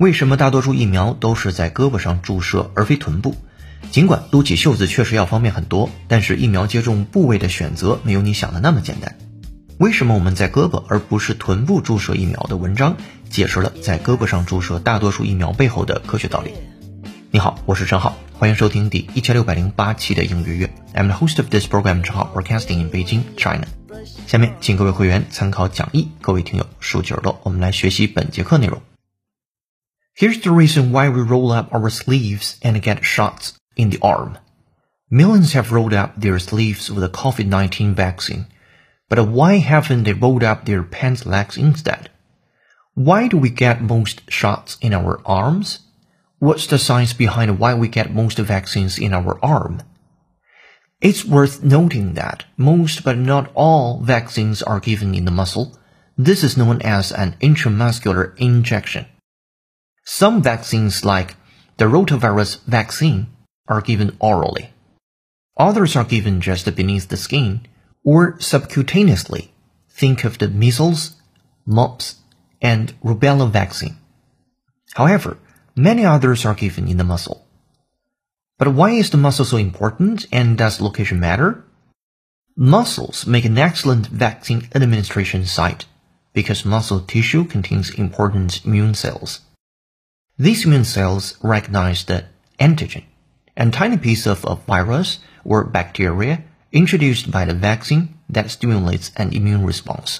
为什么大多数疫苗都是在胳膊上注射而非臀部？尽管撸起袖子确实要方便很多，但是疫苗接种部位的选择没有你想的那么简单。为什么我们在胳膊而不是臀部注射疫苗的文章解释了在胳膊上注射大多数疫苗背后的科学道理。你好，我是陈浩，欢迎收听第一千六百零八期的英语月。I'm the host of this program，陈浩，broadcasting in Beijing, China。下面请各位会员参考讲义，各位听友竖起耳朵，我们来学习本节课内容。Here's the reason why we roll up our sleeves and get shots in the arm. Millions have rolled up their sleeves with the COVID-19 vaccine, but why haven't they rolled up their pants legs instead? Why do we get most shots in our arms? What's the science behind why we get most vaccines in our arm? It's worth noting that most but not all vaccines are given in the muscle. This is known as an intramuscular injection. Some vaccines, like the rotavirus vaccine, are given orally. Others are given just beneath the skin or subcutaneously. Think of the measles, mumps, and rubella vaccine. However, many others are given in the muscle. But why is the muscle so important and does location matter? Muscles make an excellent vaccine administration site because muscle tissue contains important immune cells. These immune cells recognize the antigen, a tiny piece of a virus or bacteria introduced by the vaccine that stimulates an immune response.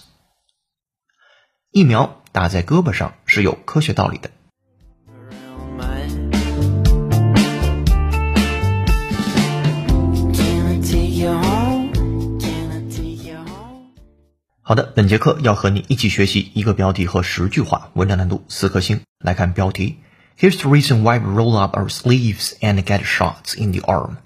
疫苗打在胳膊上是有科学道理的。好的，本节课要和你一起学习一个标题和十句话，文章难度四颗星。来看标题。Here's the reason why we roll up our sleeves and get shots in the arm.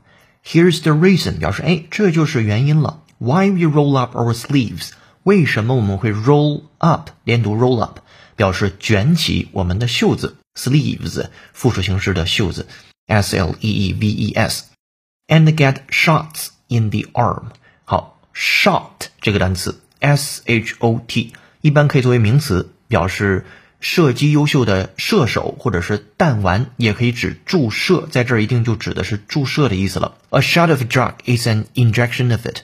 Here's the reason 表示哎，这就是原因了。Why we roll up our sleeves？为什么我们会 roll up 连读 roll up 表示卷起我们的袖子？sleeves 复数形式的袖子，s l e e v e s。And get shots in the arm。好，shot 这个单词 s h o t 一般可以作为名词，表示。 射击优秀的射手或者是弹丸，也可以指注射，在这儿一定就指的是注射的意思了。A shot of drug is an injection of it。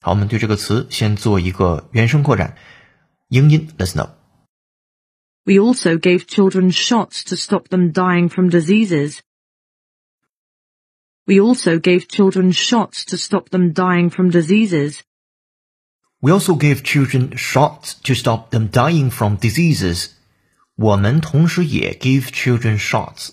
好，我们对这个词先做一个原声扩展，英音，Listen up。We also gave children shots to stop them dying from diseases. We also gave children shots to stop them dying from diseases. We also gave children shots to stop them dying from diseases. 我们同时也 give children shots，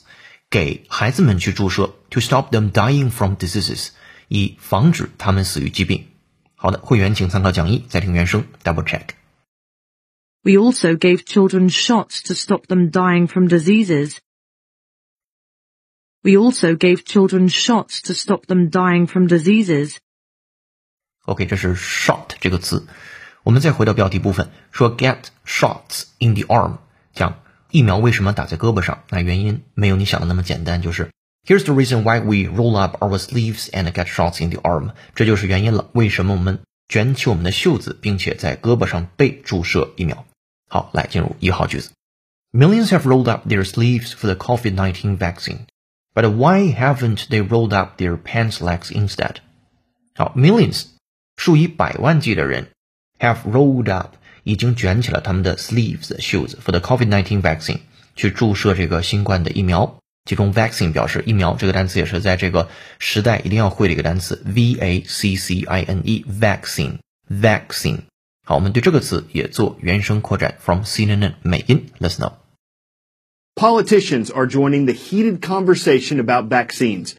给孩子们去注射，to stop them dying from diseases，以防止他们死于疾病。好的，会员请参考讲义，再听原声，double check。We also gave children shots to stop them dying from diseases. We also gave children shots to stop them dying from diseases. OK，这是 shot 这个词。我们再回到标题部分，说 get shots in the arm。 讲疫苗为什么打在胳膊上？那原因没有你想的那么简单，就是 Here's the reason why we roll up our sleeves and get shots in the arm。这就是原因了，为什么我们卷起我们的袖子，并且在胳膊上被注射疫苗？好，来进入一号句子：Millions have rolled up their sleeves for the COVID-19 vaccine, but why haven't they rolled up their pants legs instead？好，millions 数以百万计的人 have rolled up。 已经卷起了他们的 sleeves 袖子 for the COVID-19 vaccine 去注射这个新冠的疫苗。其中 vaccine 表示疫苗这个单词也是在这个时代一定要会的一个单词 v a c c i n e vaccine vaccine。好，我们对这个词也做原声扩展 from CNN 美音 Let's know. Politicians are joining the heated conversation about vaccines.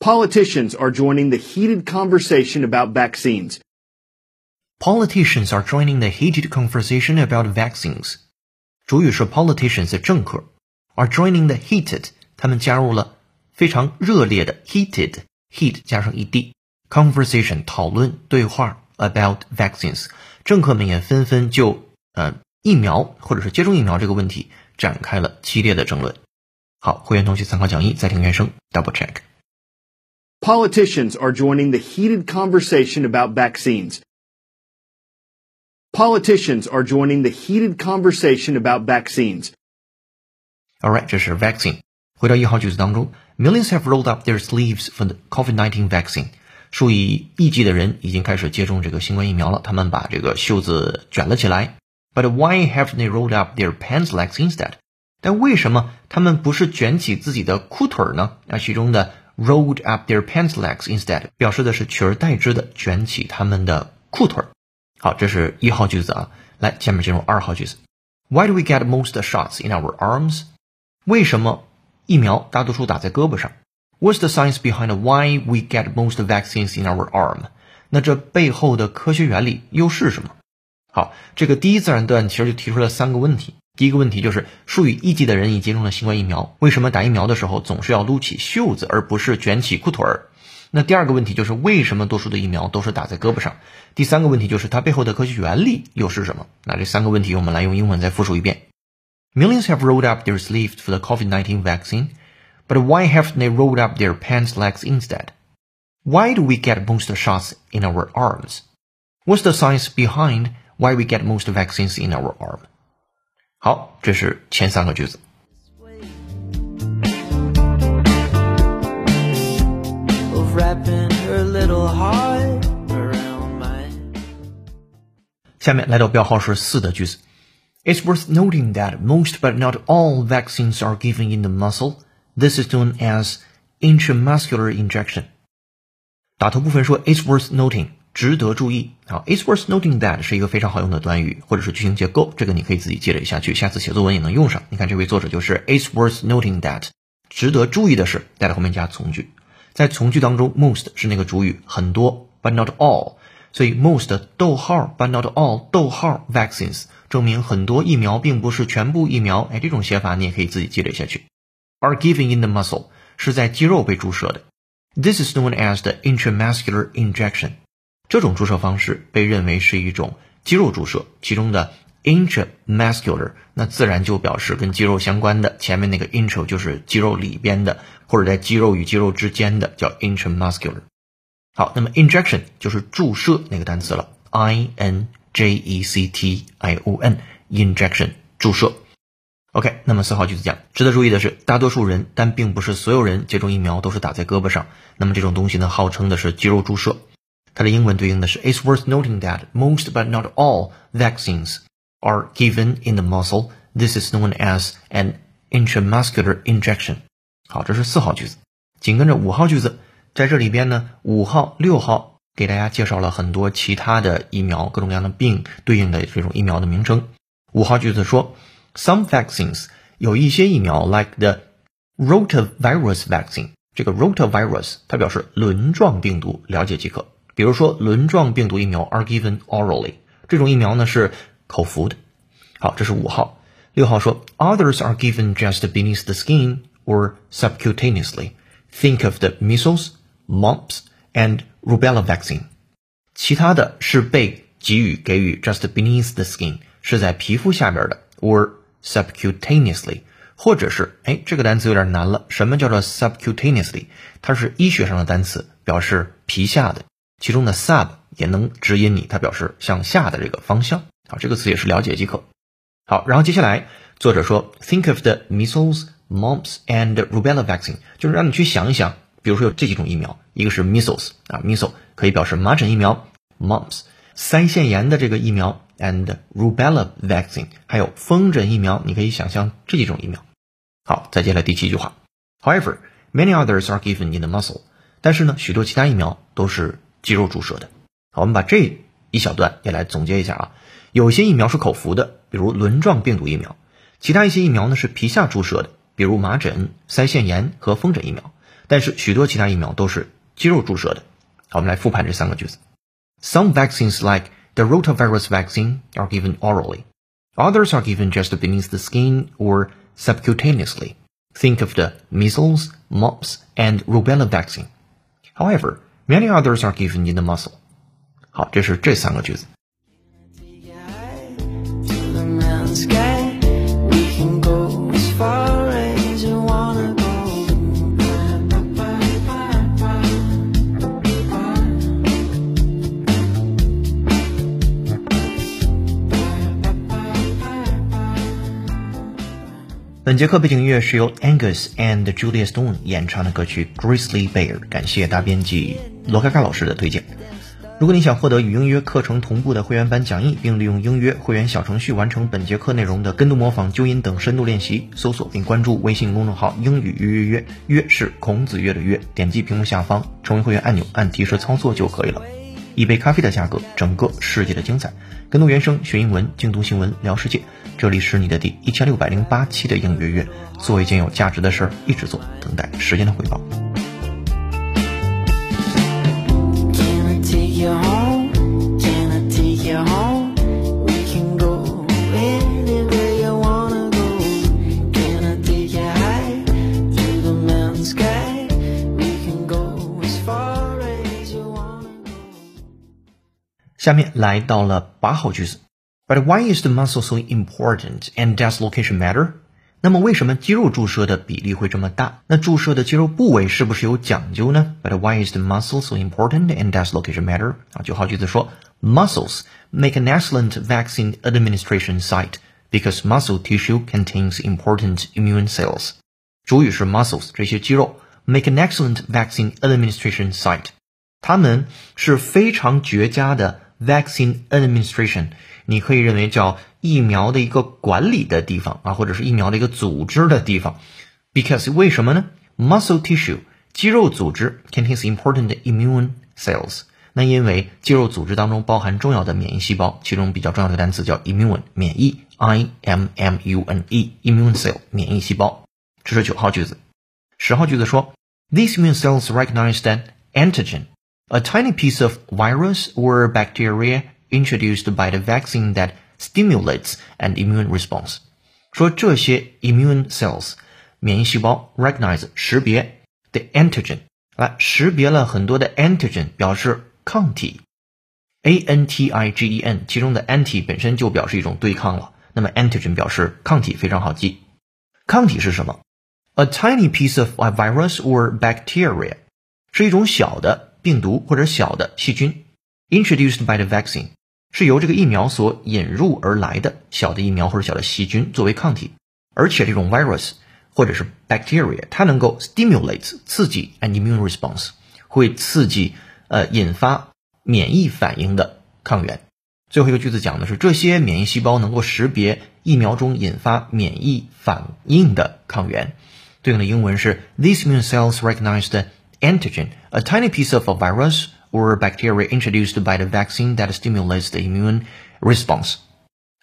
Politicians are joining the heated conversation about vaccines. Politicians are joining the heated conversation about vaccines. 主语是 politicians 政客，are joining the heated，他们加入了非常热烈的 heated heat 加上 ed conversation 讨论对话 about vaccines，政客们也纷纷就呃疫苗或者是接种疫苗这个问题展开了激烈的争论。好，会员同学参考讲义，再听原声，double check。 Politicians are joining the heated conversation about vaccines. Politicians are joining the heated conversation about vaccines. Alright，这是 vaccine。回到一号句子当中，Millions have rolled up their sleeves for the COVID-19 vaccine。数以亿计的人已经开始接种这个新冠疫苗了，他们把这个袖子卷了起来。But why haven't they rolled up their pants legs instead？但为什么他们不是卷起自己的裤腿呢？那其中的 rolled up their pants legs instead 表示的是取而代之的卷起他们的裤腿。 好，这是一号句子啊。来，下面进入二号句子。Why do we get most shots in our arms？为什么疫苗大多数打在胳膊上？What's the science behind why we get most vaccines in our arm？那这背后的科学原理又是什么？好，这个第一自然段其实就提出了三个问题。第一个问题就是数以亿计的人已接种了新冠疫苗，为什么打疫苗的时候总是要撸起袖子，而不是卷起裤腿儿？那第二个问题就是为什么多数的疫苗都是打在胳膊上？第三个问题就是它背后的科学原理又是什么？那这三个问题我们来用英文再复述一遍。Millions have rolled up their sleeves for the COVID-19 vaccine, but why haven't they rolled up their pants legs instead? Why do we get most shots in our arms? What's the science behind why we get most vaccines in our arm? 好，这是前三个句子。 wrapping her little heart around mine. 下面来到标号是四的句子。It's worth noting that most but not all vaccines are given in the muscle. This is known as intramuscular injection. 打头部分说 It's worth noting，值得注意。好，It's worth noting that 是一个非常好用的短语或者是句型结构，这个你可以自己积累下去，下次写作文也能用上。你看这位作者就是 It's worth noting that，值得注意的是，在后面加从句。 在从句当中，most 是那个主语，很多，but not all，所以 most 逗号 but not all 逗号 vaccines 证明很多疫苗并不是全部疫苗。哎，这种写法你也可以自己积累下去。Are given in the muscle 是在肌肉被注射的。This is known as the intramuscular injection。这种注射方式被认为是一种肌肉注射，其中的 intramuscular 那自然就表示跟肌肉相关的，前面那个 intro 就是肌肉里边的，或者在肌肉与肌肉之间的叫 intramuscular。好，那么 injection 就是注射那个单词了，i n j e c t i o n injection 注射。OK，那么四号句子讲，值得注意的是，大多数人，但并不是所有人接种疫苗都是打在胳膊上。那么这种东西呢，号称的是肌肉注射。它的英文对应的是 It's worth noting that most but not all vaccines are given in the muscle. This is known as an intramuscular injection. 好，这是四号句子。紧跟着五号句子，在这里边呢，五号、六号给大家介绍了很多其他的疫苗，各种各样的病对应的这种疫苗的名称。五号句子说，Some vaccines 有一些疫苗，like the rotavirus vaccine。这个 rotavirus 它表示轮状病毒，了解即可。比如说轮状病毒疫苗 are given orally，这种疫苗呢是口服的。好，这是五号。六号说，Others are given just beneath the skin or subcutaneously. Think of the measles, mumps, and rubella vaccine. 其他的是被给予给予 just beneath the skin，是在皮肤下边的，or subcutaneously，或者是哎这个单词有点难了，什么叫做 subcutaneously？它是医学上的单词，表示皮下的，其中的 sub 也能指引你，它表示向下的这个方向。 好，这个词也是了解即可。好，然后接下来作者说，Think of the measles, mumps and rubella vaccine，就是让你去想一想，比如说有这几种疫苗，一个是 measles 啊，measles 可以表示麻疹疫苗，mumps 腮腺炎的这个疫苗，and rubella vaccine 还有风疹疫苗，你可以想象这几种疫苗。好，再接下来第七句话，However, many others are given in the muscle，但是呢，许多其他疫苗都是肌肉注射的。好，我们把这一小段也来总结一下啊。有些疫苗是口服的，比如轮状病毒疫苗；其他一些疫苗呢是皮下注射的，比如麻疹、腮腺炎和风疹疫苗。但是许多其他疫苗都是肌肉注射的。好，我们来复盘这三个句子。Some vaccines like the rotavirus vaccine are given orally. Others are given just beneath the skin or subcutaneously. Think of the measles, mumps, and rubella vaccine. However, many others are given in the muscle. 好，这是这三个句子。 本节课背景音乐是由 Angus and Julia Stone 演唱的歌曲《Grizzly Bear》，感谢大编辑罗嘎嘎老师的推荐。如果你想获得与英约课程同步的会员版讲义，并利用英约会员小程序完成本节课内容的跟读模仿、纠音等深度练习，搜索并关注微信公众号“英语约约约”，约是孔子约的约，点击屏幕下方成为会员按钮，按提示操作就可以了。一杯咖啡的价格，整个世界的精彩。跟读原声学英文，精读新闻聊世界。这里是你的第一千六百零八期的英约月，做一件有价值的事儿，一直做，等待时间的回报。下面来到了八号句子，But why is the muscle so important and does location matter？那么为什么肌肉注射的比例会这么大？那注射的肌肉部位是不是有讲究呢？But why is the muscle so important and does location matter？啊，九号句子说，Muscles make an excellent vaccine administration site because muscle tissue contains important immune cells。主语是 muscles 这些肌肉，make an excellent vaccine administration site。它们是非常绝佳的 Vaccine administration，你可以认为叫疫苗的一个管理的地方啊，或者是疫苗的一个组织的地方。Because 为什么呢？Muscle tissue 肌肉组织 contains important immune cells。那因为肌肉组织当中包含重要的免疫细胞，其中比较重要的单词叫 immune 免疫，I M M U N E immune cell 免疫细胞。这是九号句子。十号句子说，These immune cells recognize that antigen a tiny piece of virus or bacteria introduced by the vaccine that stimulates an immune response。说这些 immune cells 免疫细胞 recognize 识别 the antigen，来识别了很多的 antigen，表示抗体。A N T I G E N，其中的 anti 本身就表示一种对抗了，那么 antigen 表示抗体，非常好记。抗体是什么？A tiny piece of a virus or bacteria 是一种小的 病毒或者小的细菌，introduced by the vaccine 是由这个疫苗所引入而来的小的疫苗或者小的细菌作为抗体，而且这种 virus 或者是 bacteria 它能够 stimulate 刺激 and immune response 会刺激呃引发免疫反应的抗原。最后一个句子讲的是这些免疫细胞能够识别疫苗中引发免疫反应的抗原。对应的英文是 These immune cells recognize the antigen, a tiny piece of a virus or bacteria introduced by the vaccine that stimulates the immune response.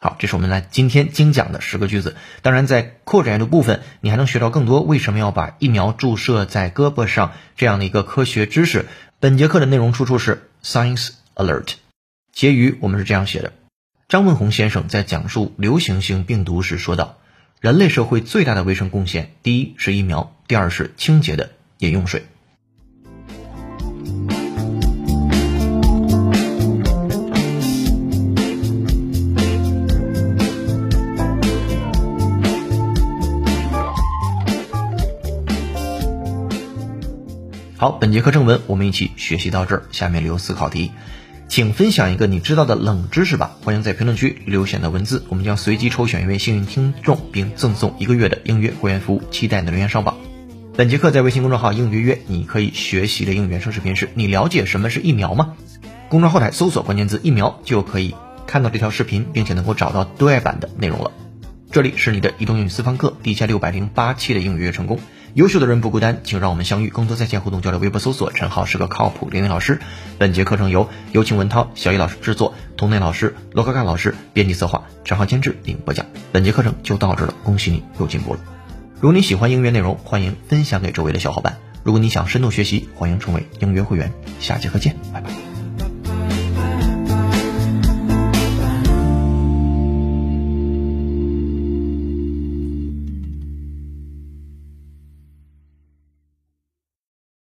好，这是我们来今天精讲的十个句子。当然，在扩展的部分，你还能学到更多为什么要把疫苗注射在胳膊上这样的一个科学知识。本节课的内容出处是 Science Alert。结语我们是这样写的：张文宏先生在讲述流行性病毒时说道，人类社会最大的卫生贡献，第一是疫苗，第二是清洁的饮用水。好，本节课正文我们一起学习到这儿，下面留思考题，请分享一个你知道的冷知识吧。欢迎在评论区留下的文字，我们将随机抽选一位幸运听众，并赠送一个月的应约会员服务，期待你的留言上榜。本节课在微信公众号“应约约”，你可以学习的英语原声视频是：你了解什么是疫苗吗？公众号后台搜索关键字“疫苗”就可以看到这条视频，并且能够找到对外版的内容了。这里是你的移动英语私房课第一千六百零八期的英语约成功。优秀的人不孤单，请让我们相遇，更多在线互动交流。微博搜索“陈浩是个靠谱英语老师”。本节课程由有请文涛、小易老师制作，童内老师、罗克盖老师编辑策划，陈浩监制并播讲。本节课程就到这了，恭喜你又进步了。如果你喜欢英语内容，欢迎分享给周围的小伙伴。如果你想深度学习，欢迎成为音乐会员。下节课见，拜拜。